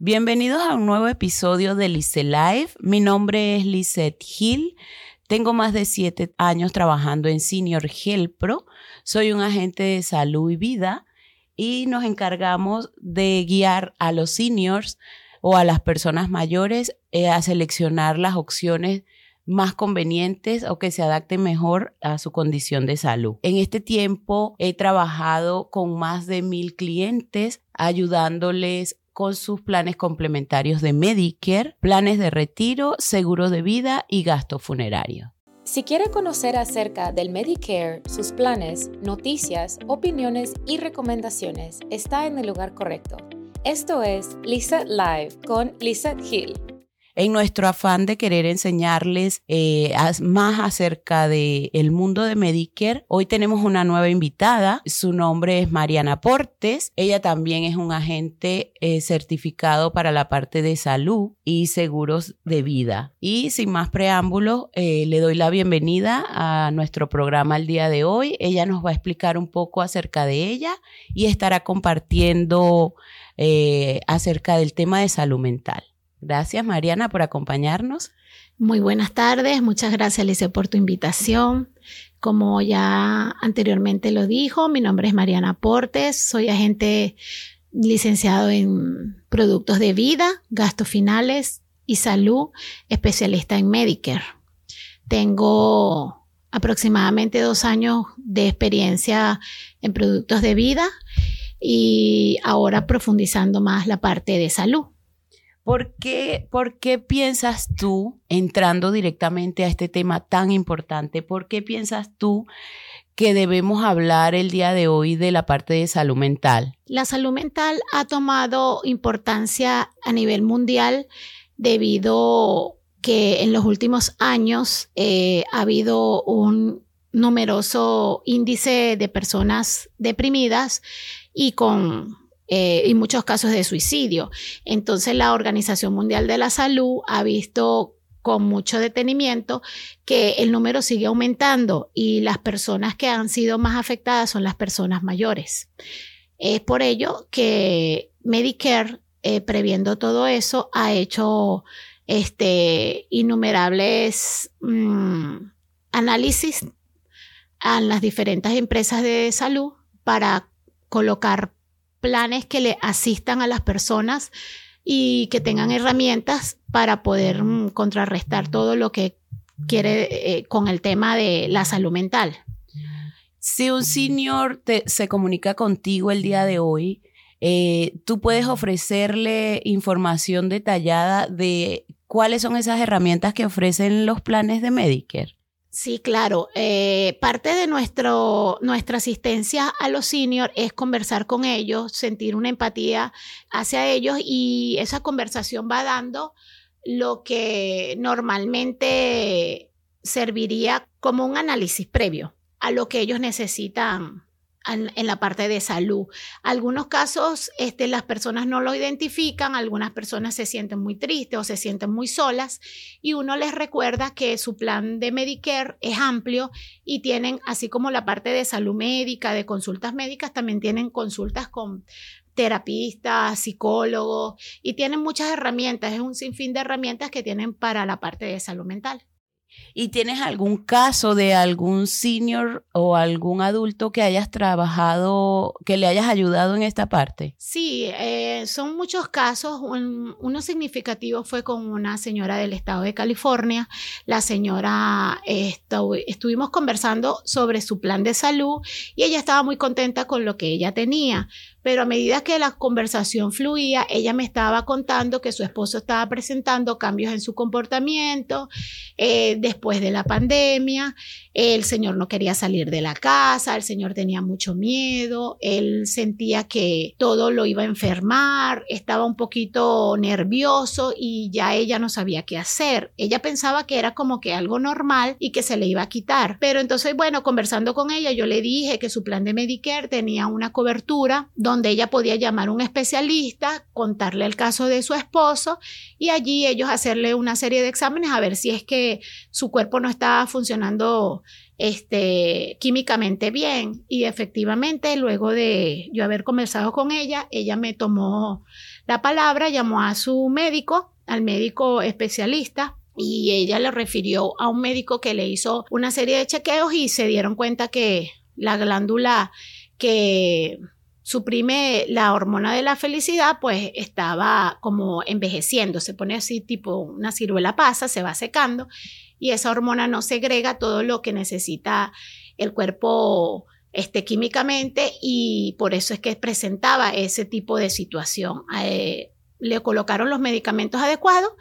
Bienvenidos a un nuevo episodio de Lice Live. Mi nombre es Lisette Hill. Tengo más de siete años trabajando en Senior Health Pro. Soy un agente de salud y vida y nos encargamos de guiar a los seniors o a las personas mayores eh, a seleccionar las opciones más convenientes o que se adapten mejor a su condición de salud. En este tiempo he trabajado con más de mil clientes ayudándoles con sus planes complementarios de Medicare, planes de retiro, seguro de vida y gasto funerario. Si quiere conocer acerca del Medicare, sus planes, noticias, opiniones y recomendaciones, está en el lugar correcto. Esto es Lisa Live con Lisa Hill en nuestro afán de querer enseñarles eh, más acerca del el mundo de Medicare, hoy tenemos una nueva invitada. Su nombre es Mariana Portes. Ella también es un agente eh, certificado para la parte de salud y seguros de vida. Y sin más preámbulos, eh, le doy la bienvenida a nuestro programa el día de hoy. Ella nos va a explicar un poco acerca de ella y estará compartiendo acerca del tema de salud mental. Gracias, Mariana, por acompañarnos. Muy buenas tardes, muchas gracias, Alicia, por tu invitación. Como ya anteriormente lo dijo, mi nombre es Mariana Portes, soy agente licenciado en productos de vida, gastos finales y salud, especialista en Medicare. Tengo aproximadamente dos años de experiencia en productos de vida y ahora profundizando más la parte de salud. ¿Por qué, ¿Por qué piensas tú, entrando directamente a este tema tan importante, por qué piensas tú que debemos hablar el día de hoy de la parte de salud mental? La salud mental ha tomado importancia a nivel mundial debido que en los últimos años eh, ha habido un numeroso índice de personas deprimidas y con eh, y muchos casos de suicidio. Entonces la Organización Mundial de la Salud ha visto con mucho detenimiento que el número sigue aumentando y las personas que han sido más afectadas son las personas mayores. Es por ello que Medicare, eh, previendo todo eso, ha hecho este, innumerables mm, análisis a las diferentes empresas de salud para colocar planes que le asistan a las personas y que tengan herramientas para poder mm, contrarrestar todo lo que quiere eh, con el tema de la salud mental. Si un senior se comunica contigo el día de hoy, eh, tú puedes ofrecerle información detallada de cuáles son esas herramientas que ofrecen los planes de Medicare. Sí, claro. Eh, parte de nuestro, nuestra asistencia a los seniors es conversar con ellos, sentir una empatía hacia ellos y esa conversación va dando lo que normalmente serviría como un análisis previo a lo que ellos necesitan en, la parte de salud. Algunos casos este, las personas no lo identifican, algunas personas se sienten muy tristes o se sienten muy solas y uno les recuerda que su plan de Medicare es amplio y tienen, así como la parte de salud médica, de consultas médicas, también tienen consultas con terapistas, psicólogos y tienen muchas herramientas, es un sinfín de herramientas que tienen para la parte de salud mental. ¿Y tienes algún caso de algún senior o algún adulto que hayas trabajado, que le hayas ayudado en esta parte? Sí, eh, son muchos casos. uno significativo fue con una señora del estado de California. La señora, estuvimos conversando sobre su plan de salud y ella estaba muy contenta con lo que ella tenía pero a medida que la conversación fluía, ella me estaba contando que su esposo estaba presentando cambios en su comportamiento eh, después de la pandemia. El señor no quería salir de la casa, el señor tenía mucho miedo, él sentía que todo lo iba a enfermar, estaba un poquito nervioso y ya ella no sabía qué hacer. Ella pensaba que era como que algo normal y que se le iba a quitar. Pero entonces, bueno, conversando con ella, yo le dije que su plan de Medicare tenía una cobertura donde ella podía llamar a un especialista, contarle el caso de su esposo y allí ellos hacerle una serie de exámenes a ver si es que su cuerpo no estaba funcionando este, químicamente bien. Y efectivamente, luego de yo haber conversado con ella, ella me tomó la palabra, llamó a su médico, al médico especialista, y ella le refirió a un médico que le hizo una serie de chequeos y se dieron cuenta que la glándula que suprime la hormona de la felicidad, pues estaba como envejeciendo, se pone así tipo una ciruela pasa, se va secando y esa hormona no segrega todo lo que necesita el cuerpo este, químicamente y por eso es que presentaba ese tipo de situación. Eh, le colocaron los medicamentos adecuados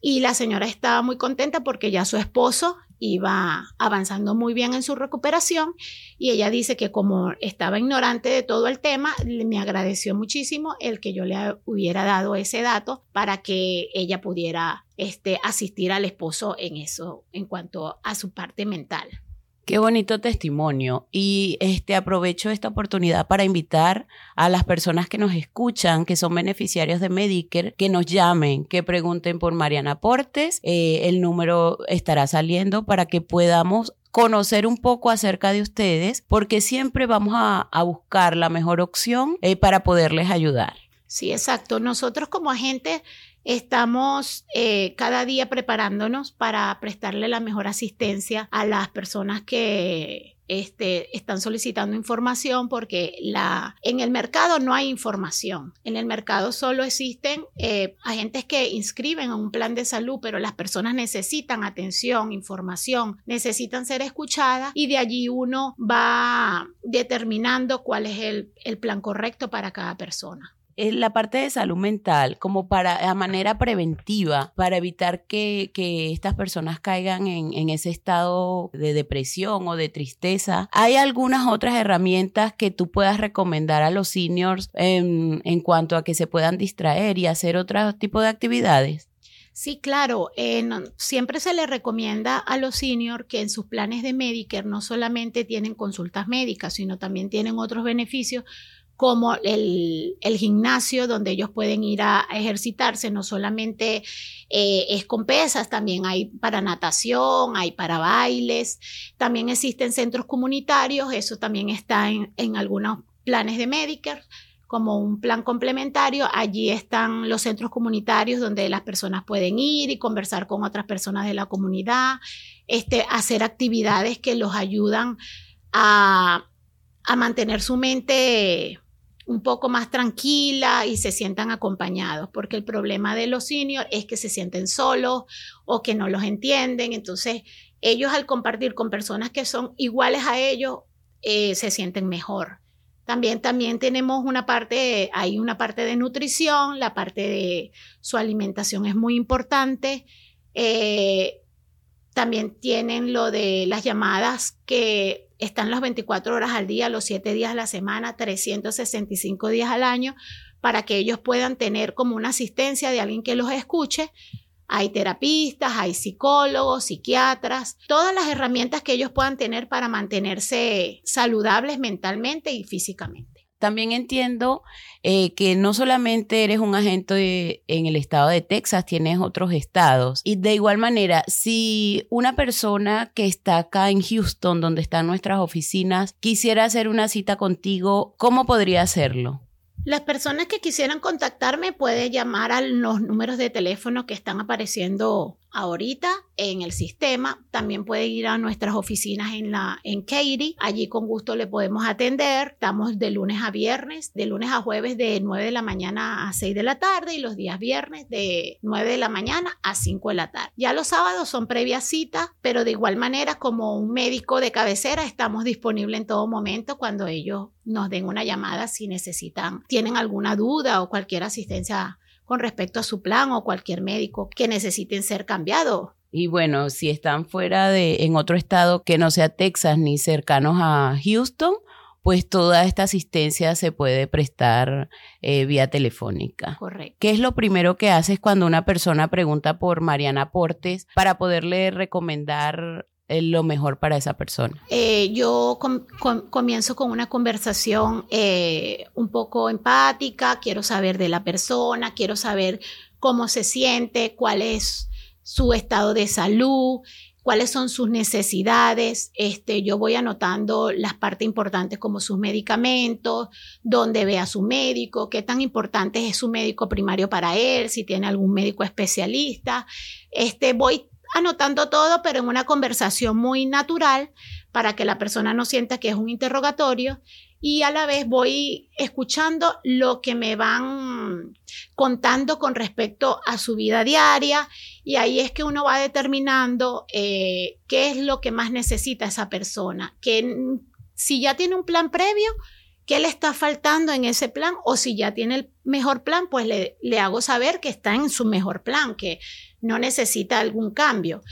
y la señora estaba muy contenta porque ya su esposo iba avanzando muy bien en su recuperación y ella dice que como estaba ignorante de todo el tema, me agradeció muchísimo el que yo le hubiera dado ese dato para que ella pudiera este, asistir al esposo en eso, en cuanto a su parte mental. Qué bonito testimonio. Y este aprovecho esta oportunidad para invitar a las personas que nos escuchan, que son beneficiarios de Medicare, que nos llamen, que pregunten por Mariana Portes. Eh, el número estará saliendo para que podamos conocer un poco acerca de ustedes, porque siempre vamos a, buscar la mejor opción eh, para poderles ayudar. Sí, exacto. Nosotros como agentes Estamos eh, cada día preparándonos para prestarle la mejor asistencia a las personas que este, están solicitando información porque la, en el mercado no hay información. En el mercado solo existen eh, agentes que inscriben a un plan de salud, pero las personas necesitan atención, información, necesitan ser escuchadas y de allí uno va determinando cuál es el plan correcto para cada persona la parte de salud mental, como para a manera preventiva, para evitar que, estas personas caigan en, ese estado de depresión o de tristeza, ¿hay algunas otras herramientas que tú puedas recomendar a los seniors en, cuanto a que se puedan distraer y hacer otro tipo de actividades? Sí, claro. siempre se le recomienda a los seniors que en sus planes de Medicare no solamente tienen consultas médicas, sino también tienen otros beneficios como el, gimnasio donde ellos pueden ir a, ejercitarse, no solamente eh, es con pesas, también hay para natación, hay para bailes, también existen centros comunitarios, eso también está en, algunos planes de Medicare como un plan complementario. Allí están los centros comunitarios donde las personas pueden ir y conversar con otras personas de la comunidad, este, hacer actividades que los ayudan a mantener su mente un poco más tranquila y se sientan acompañados, porque el problema de los seniors es que se sienten solos o que no los entienden. Entonces, ellos al compartir con personas que son iguales a ellos, eh, se sienten mejor. También, también tenemos una parte, hay una parte de nutrición, la parte de su alimentación es muy importante. Eh, también tienen lo de las llamadas que están las 24 horas al día, los 7 días a la semana, 365 días al año, para que ellos puedan tener como una asistencia de alguien que los escuche. Hay terapistas, hay psicólogos, psiquiatras, todas las herramientas que ellos puedan tener para mantenerse saludables mentalmente y físicamente también entiendo eh, que no solamente eres un agente en el estado de Texas, tienes otros estados. Y de igual manera, si una persona que está acá en Houston, donde están nuestras oficinas, quisiera hacer una cita contigo, ¿cómo podría hacerlo? Las personas que quisieran contactarme pueden llamar a los números de teléfono que están apareciendo ahorita en el sistema. También puede ir a nuestras oficinas en la en Katy. Allí con gusto le podemos atender. Estamos de lunes a viernes, de lunes a jueves de 9 de la mañana a 6 de la tarde y los días viernes de 9 de la mañana a 5 de la tarde. Ya los sábados son previa cita, pero de igual manera como un médico de cabecera estamos disponibles en todo momento cuando ellos nos den una llamada si necesitan, tienen alguna duda o cualquier asistencia con respecto a su plan o cualquier médico que necesiten ser cambiado. Y bueno, si están fuera de, en otro estado que no sea Texas ni cercanos a Houston, pues toda esta asistencia se puede prestar eh, vía telefónica. Correcto. ¿Qué es lo primero que haces cuando una persona pregunta por Mariana Portes para poderle recomendar lo mejor para esa persona? Eh, yo comienzo con una conversación eh, un poco empática, quiero saber de la persona, quiero saber cómo se siente, cuál es su estado de salud, cuáles son sus necesidades. Este, yo voy anotando las partes importantes como sus medicamentos, dónde ve a su médico, qué tan importante es su médico primario para él, si tiene algún médico especialista. Este, voy anotando todo, pero en una conversación muy natural para que la persona no sienta que es un interrogatorio y a la vez voy escuchando lo que me van contando con respecto a su vida diaria y ahí es que uno va determinando eh, qué es lo que más necesita esa persona, que si ya tiene un plan previo, qué le está faltando en ese plan o si ya tiene el mejor plan, pues le, le hago saber que está en su mejor plan, que no necesita algún cambio.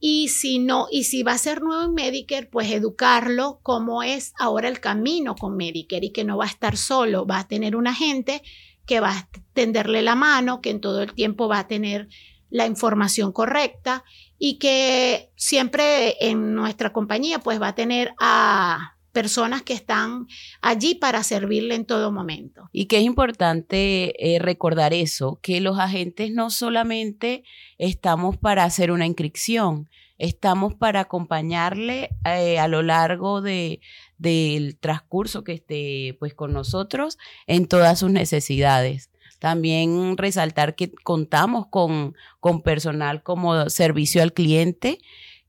Y si no, y si va a ser nuevo en Medicare, pues educarlo cómo es ahora el camino con Medicare y que no va a estar solo, va a tener un agente que va a tenderle la mano, que en todo el tiempo va a tener la información correcta y que siempre en nuestra compañía pues va a tener a personas que están allí para servirle en todo momento. Y que es importante eh, recordar eso, que los agentes no solamente estamos para hacer una inscripción, estamos para acompañarle eh, a lo largo de, del transcurso que esté pues con nosotros en todas sus necesidades. También resaltar que contamos con, con personal como servicio al cliente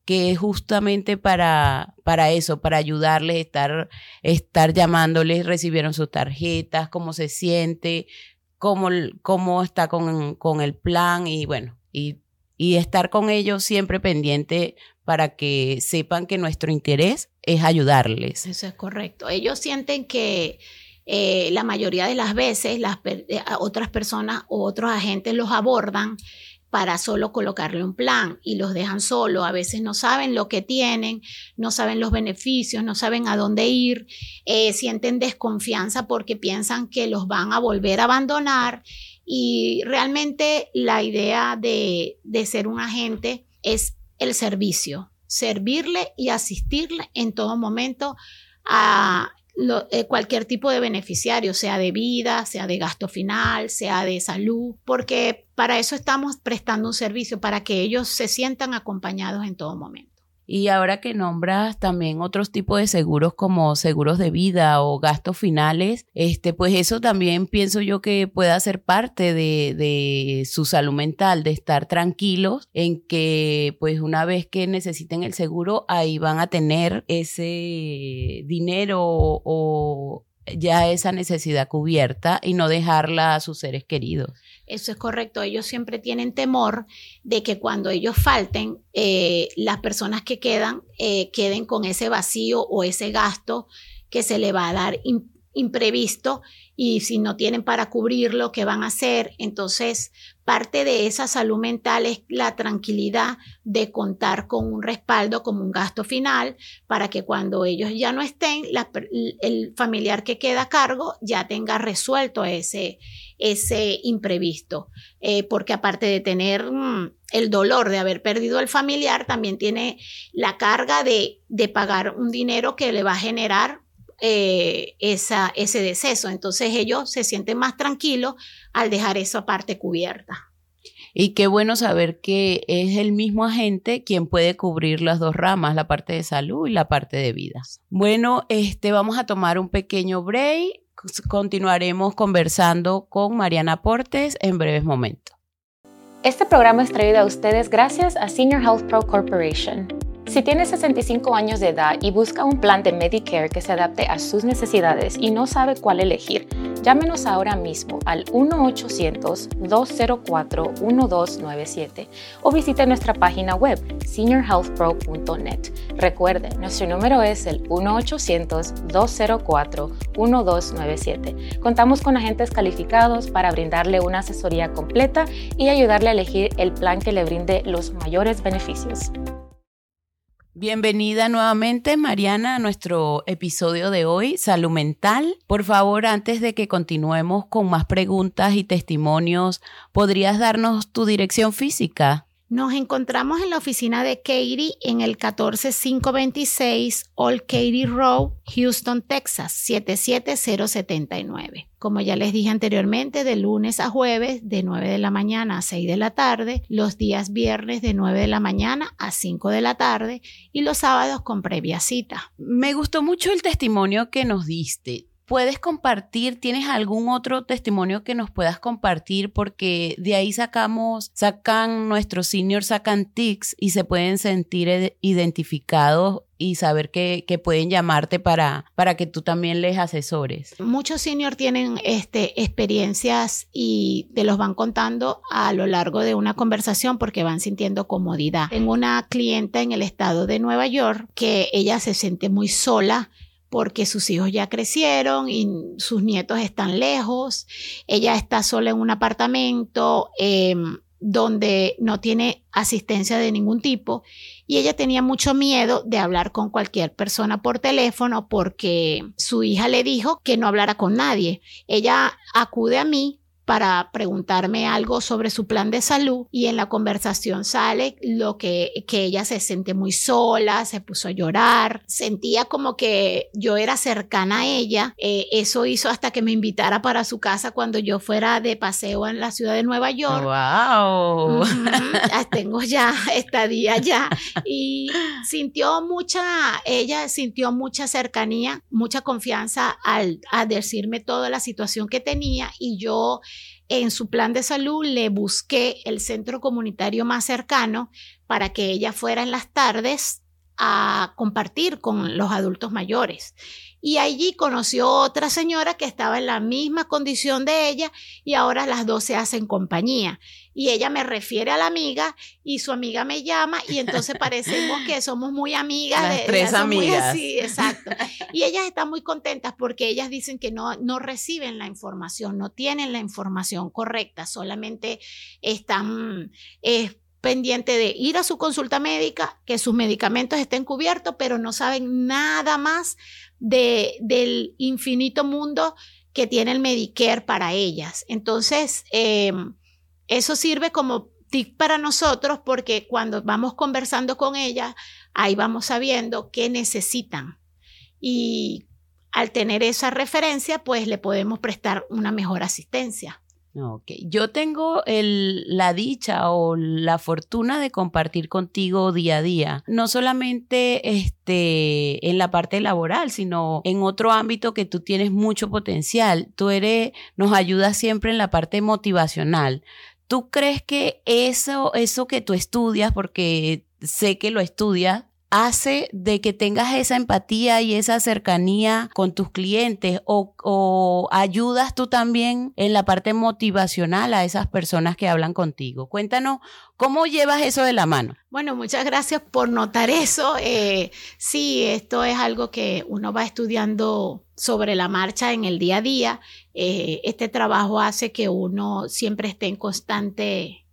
que es justamente para, para eso, para ayudarles, estar, estar llamándoles, recibieron sus tarjetas, cómo se siente, cómo, cómo está con, con el plan y bueno, y, y estar con ellos siempre pendiente para que sepan que nuestro interés es ayudarles. Eso es correcto. Ellos sienten que eh, la mayoría de las veces las eh, otras personas o otros agentes los abordan para solo colocarle un plan y los dejan solo. A veces no saben lo que tienen, no saben los beneficios, no saben a dónde ir, eh, sienten desconfianza porque piensan que los van a volver a abandonar y realmente la idea de, de ser un agente es el servicio, servirle y asistirle en todo momento a eh, cualquier tipo de beneficiario, sea de vida, sea de gasto final, sea de salud, porque para eso estamos prestando un servicio, para que ellos se sientan acompañados en todo momento. Y ahora que nombras también otros tipos de seguros como seguros de vida o gastos finales, este, pues eso también pienso yo que pueda ser parte de, de su salud mental, de estar tranquilos en que pues una vez que necesiten el seguro, ahí van a tener ese dinero o ya esa necesidad cubierta y no dejarla a sus seres queridos. Eso es correcto. Ellos siempre tienen temor de que cuando ellos falten, eh, las personas que quedan eh, queden con ese vacío o ese gasto que se le va a dar imprevisto y si no tienen para cubrirlo, ¿qué van a hacer? Entonces, parte de esa salud mental es la tranquilidad de contar con un respaldo como un gasto final para que cuando ellos ya no estén, el familiar que queda a cargo ya tenga resuelto ese, ese imprevisto. Eh, porque aparte de tener mm, el dolor de haber perdido el familiar, también tiene la carga de, de pagar un dinero que le va a generar eh, esa, ese deceso. Entonces ellos se sienten más tranquilos al dejar esa parte cubierta. Y qué bueno saber que es el mismo agente quien puede cubrir las dos ramas, la parte de salud y la parte de vidas. Bueno, este vamos a tomar un pequeño break. Continuaremos conversando con Mariana Portes en breves momentos. Este programa es traído a ustedes gracias a Senior Health Pro Corporation. Si tiene 65 años de edad y busca un plan de Medicare que se adapte a sus necesidades y no sabe cuál elegir, llámenos ahora mismo al 1-800-204-1297 o visite nuestra página web seniorhealthpro.net. Recuerde, nuestro número es el 1-800-204-1297. Contamos con agentes calificados para brindarle una asesoría completa y ayudarle a elegir el plan que le brinde los mayores beneficios. Bienvenida nuevamente, Mariana, a nuestro episodio de hoy, Salud Mental. Por favor, antes de que continuemos con más preguntas y testimonios, ¿podrías darnos tu dirección física? Nos encontramos en la oficina de Katie en el 14526 Old Katie Road, Houston, Texas, 77079. Como ya les dije anteriormente, de lunes a jueves, de 9 de la mañana a 6 de la tarde, los días viernes de 9 de la mañana a 5 de la tarde y los sábados con previa cita. Me gustó mucho el testimonio que nos diste puedes compartir, tienes algún otro testimonio que nos puedas compartir porque de ahí sacamos, sacan nuestros seniors, sacan tics y se pueden sentir identificados y saber que, pueden llamarte para, para que tú también les asesores. Muchos seniors tienen este, experiencias y te los van contando a lo largo de una conversación porque van sintiendo comodidad. Tengo una clienta en el estado de Nueva York que ella se siente muy sola porque sus hijos ya crecieron y sus nietos están lejos. Ella está sola en un apartamento em, donde no tiene asistencia de ningún tipo y ella tenía mucho miedo de hablar con cualquier persona por teléfono porque su hija le dijo que no hablara con nadie. Ella acude a mí para preguntarme algo sobre su plan de salud y en la conversación sale lo que, que ella se siente muy sola, se puso a llorar, sentía como que yo era cercana a ella. Eh, eso hizo hasta que me invitara para su casa cuando yo fuera de paseo en la ciudad de Nueva York. ¡Wow! tengo ya estadía ya y sintió mucha, ella sintió mucha cercanía, mucha confianza al, al decirme toda la situación que tenía y yo en su plan de salud le busqué el centro comunitario más cercano para que ella fuera en las tardes a compartir con los adultos mayores y allí conoció otra señora que estaba en la misma condición de ella y ahora las dos se hacen compañía. Y ella me refiere a la amiga y su amiga me llama y entonces parecemos que somos muy amigas. Las tres amigas. Sí, exacto. Y ellas están muy contentas porque ellas dicen que no, no reciben la información, no tienen la información correcta, solamente están... Eh, pendiente de ir a su consulta médica, que sus medicamentos estén cubiertos, pero no saben nada más de, del infinito mundo que tiene el Medicare para ellas. Entonces, em, eso sirve como tip para nosotros porque cuando vamos conversando con ellas, ahí vamos sabiendo qué necesitan. Y al tener esa referencia, pues le podemos prestar una mejor asistencia. Ok, yo tengo la dicha o la fortuna de compartir contigo día a día, no solamente este, en la parte laboral, sino en otro ámbito que tú tienes mucho potencial. Tú eres, nos ayudas siempre en la parte motivacional. ¿Tú crees que eso, eso que tú estudias, porque sé que lo estudias, hace de que tengas esa empatía y esa cercanía con tus clientes o, ayudas tú también en la parte motivacional a esas personas que hablan contigo. Cuéntanos cómo llevas eso de la mano. Bueno, muchas gracias por notar eso. Eh, sí, esto es algo que uno va estudiando sobre la marcha en el día a día. Eh, este trabajo hace que uno siempre esté en constante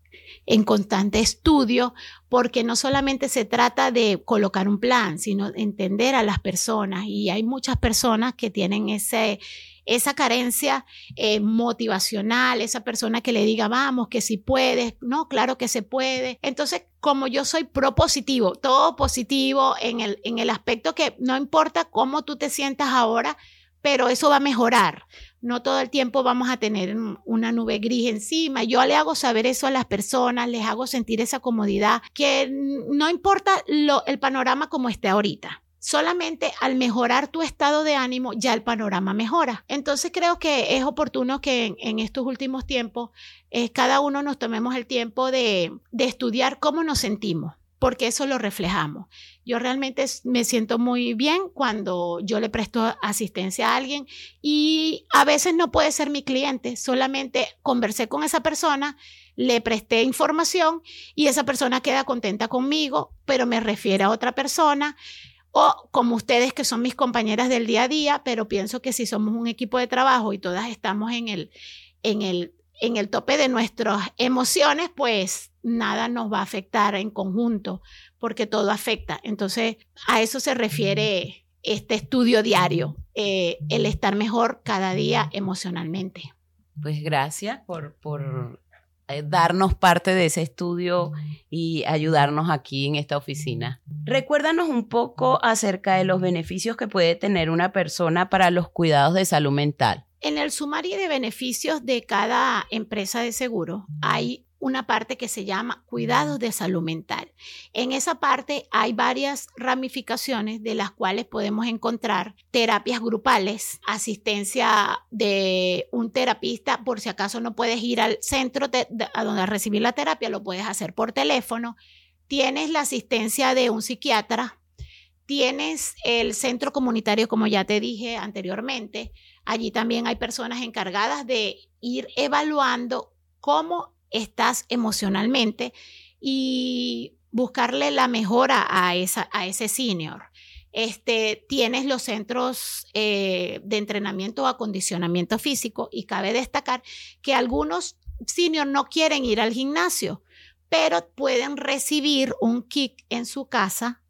en constante estudio, porque no solamente se trata de colocar un plan, sino entender a las personas. Y hay muchas personas que tienen ese, esa carencia eh, motivacional, esa persona que le diga, vamos, que si puedes, no, claro que se puede. Entonces, como yo soy propositivo, todo positivo en el, en el aspecto que no importa cómo tú te sientas ahora, pero eso va a mejorar. No todo el tiempo vamos a tener una nube gris encima. Yo le hago saber eso a las personas, les hago sentir esa comodidad, que no importa lo, el panorama como esté ahorita. Solamente al mejorar tu estado de ánimo, ya el panorama mejora. Entonces creo que es oportuno que en, estos últimos tiempos eh, cada uno nos tomemos el tiempo de, de estudiar cómo nos sentimos porque eso lo reflejamos. Yo realmente me siento muy bien cuando yo le presto asistencia a alguien y a veces no puede ser mi cliente, solamente conversé con esa persona, le presté información y esa persona queda contenta conmigo, pero me refiere a otra persona o como ustedes que son mis compañeras del día a día, pero pienso que si somos un equipo de trabajo y todas estamos en el, en el, en el tope de nuestras emociones, pues nada nos va a afectar en conjunto, porque todo afecta. Entonces, a eso se refiere este estudio diario, eh, el estar mejor cada día emocionalmente. Pues gracias por, por eh, darnos parte de ese estudio y ayudarnos aquí en esta oficina. Recuérdanos un poco acerca de los beneficios que puede tener una persona para los cuidados de salud mental. En el sumario de beneficios de cada empresa de seguro hay una parte que se llama cuidados de salud mental. En esa parte hay varias ramificaciones de las cuales podemos encontrar terapias grupales, asistencia de un terapista por si acaso no puedes ir al centro a donde a recibir la terapia, lo puedes hacer por teléfono. Tienes la asistencia de un psiquiatra, tienes el centro comunitario, como ya te dije anteriormente. Allí también hay personas encargadas de ir evaluando cómo estás emocionalmente y buscarle la mejora a, esa, a ese senior. Este, tienes los centros eh, de entrenamiento o acondicionamiento físico y cabe destacar que algunos seniors no quieren ir al gimnasio, pero pueden recibir un kick en su casa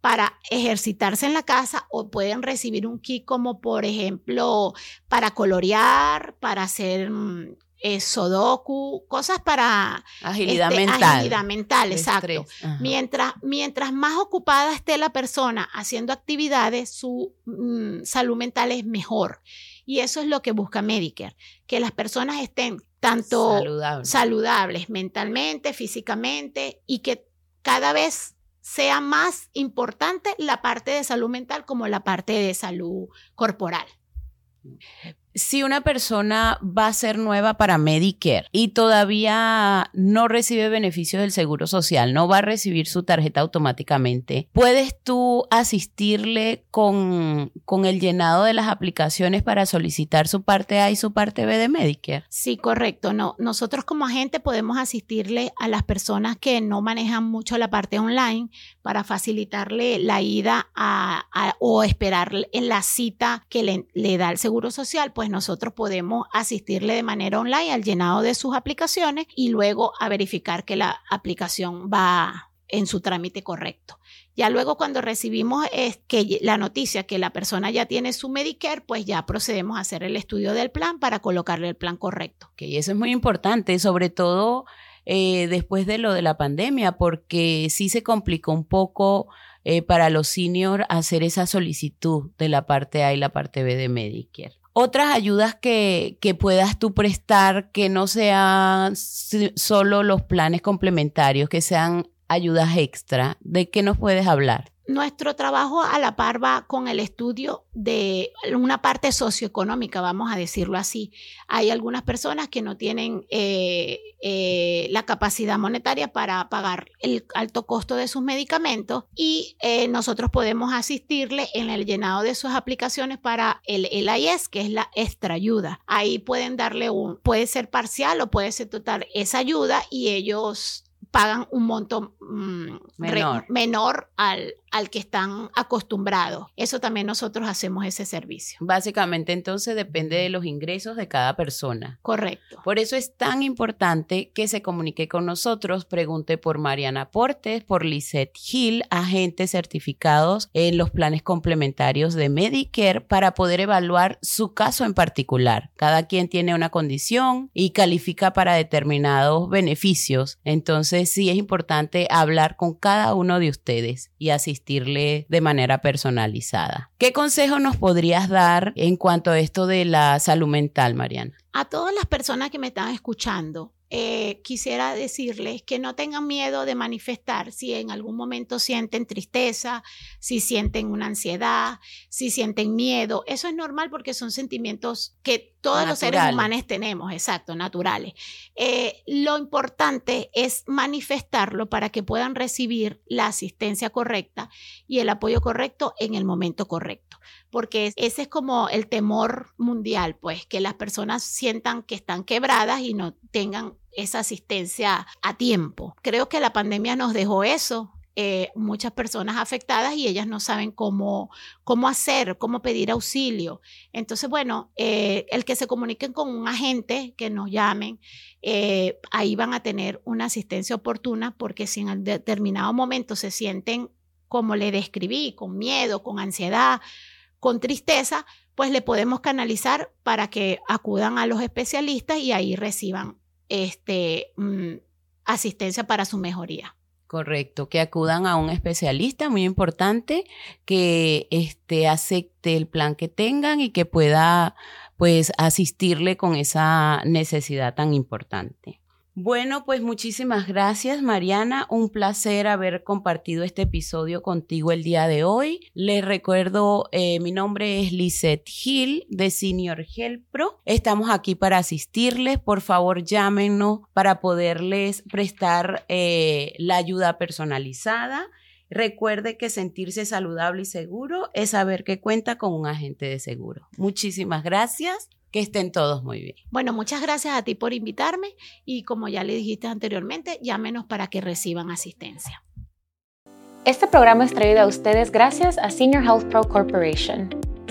para ejercitarse en la casa o pueden recibir un kick como por ejemplo para colorear, para hacer mm, eh, Sodoku, cosas para agilidad este, mental. Agilidad mental, exacto. Mientras, mientras más ocupada esté la persona haciendo actividades, su mm, salud mental es mejor. Y eso es lo que busca Medicare, que las personas estén tanto saludables mentalmente, físicamente y que cada vez sea más importante la parte de salud mental como la parte de salud corporal si una persona va a ser nueva para Medicare y todavía no recibe beneficios del Seguro Social, no va a recibir su tarjeta automáticamente, ¿puedes tú asistirle con, con el llenado de las aplicaciones para solicitar su parte A y su parte B de Medicare? Sí, correcto. No, nosotros como agente podemos asistirle a las personas que no manejan mucho la parte online para facilitarle la ida a, o esperar en la cita que le, le da el Seguro Social. Pues nosotros podemos asistirle de manera online al llenado de sus aplicaciones y luego a verificar que la aplicación va en su trámite correcto. Ya luego cuando recibimos que la noticia que la persona ya tiene su Medicare, pues ya procedemos a hacer el estudio del plan para colocarle el plan correcto. y eso es muy importante, sobre todo eh, después de lo de la pandemia, porque sí se complicó un poco eh, para los seniors hacer esa solicitud de la parte A y la parte B de Medicare otras ayudas que, que, puedas tú prestar que no sean solo los planes complementarios, que sean ayudas extra, ¿de qué nos puedes hablar? Nuestro trabajo a la par va con el estudio de una parte socioeconómica, vamos a decirlo así. Hay algunas personas que no tienen eh, eh, la capacidad monetaria para pagar el alto costo de sus medicamentos y eh, nosotros podemos asistirle en el llenado de sus aplicaciones para el LIS, que es la extra ayuda. Ahí pueden darle un, puede ser parcial o puede ser total esa ayuda y ellos pagan un monto mm, menor, menor al, al que están acostumbrados. Eso también nosotros hacemos ese servicio. Básicamente entonces depende de los ingresos de cada persona. Correcto. Por eso es tan importante que se comunique con nosotros, pregunte por Mariana Portes, por Lisette Hill, agentes certificados en los planes complementarios de Medicare para poder evaluar su caso en particular. Cada quien tiene una condición y califica para determinados beneficios. Entonces sí es importante hablar con cada uno de ustedes y asistir de manera personalizada. ¿Qué consejo nos podrías dar en cuanto a esto de la salud mental, Mariana? A todas las personas que me están escuchando, eh, quisiera decirles que no tengan miedo de manifestar si en algún momento sienten tristeza, si sienten una ansiedad, si sienten miedo. Eso es normal porque son sentimientos que todos los seres humanos tenemos, exacto, naturales. Eh, lo importante es manifestarlo para que puedan recibir la asistencia correcta y el apoyo correcto en el momento correcto porque ese es como el temor mundial, pues que las personas sientan que están quebradas y no tengan esa asistencia a tiempo. Creo que la pandemia nos dejó eso, eh, muchas personas afectadas y ellas no saben cómo, cómo hacer, cómo pedir auxilio. Entonces, bueno, eh, el que se comuniquen con un agente, que nos llamen, eh, ahí van a tener una asistencia oportuna porque si en determinado momento se sienten como le describí, con miedo, con ansiedad, con tristeza, pues le podemos canalizar para que acudan a los especialistas y ahí reciban este, mm, asistencia para su mejoría. Correcto, que acudan a un especialista, muy importante, que este, acepte el plan que tengan y que pueda pues asistirle con esa necesidad tan importante. Bueno, pues muchísimas gracias Mariana, un placer haber compartido este episodio contigo el día de hoy. Les recuerdo, eh, mi nombre es Lisette Hill de Senior Health Pro. Estamos aquí para asistirles, por favor llámenos para poderles prestar eh, la ayuda personalizada. Recuerde que sentirse saludable y seguro es saber que cuenta con un agente de seguro. Muchísimas gracias. Que estén todos muy bien. Bueno, muchas gracias a ti por invitarme y como ya le dijiste anteriormente, llámenos para que reciban asistencia. Este programa es traído a ustedes gracias a Senior Health Pro Corporation.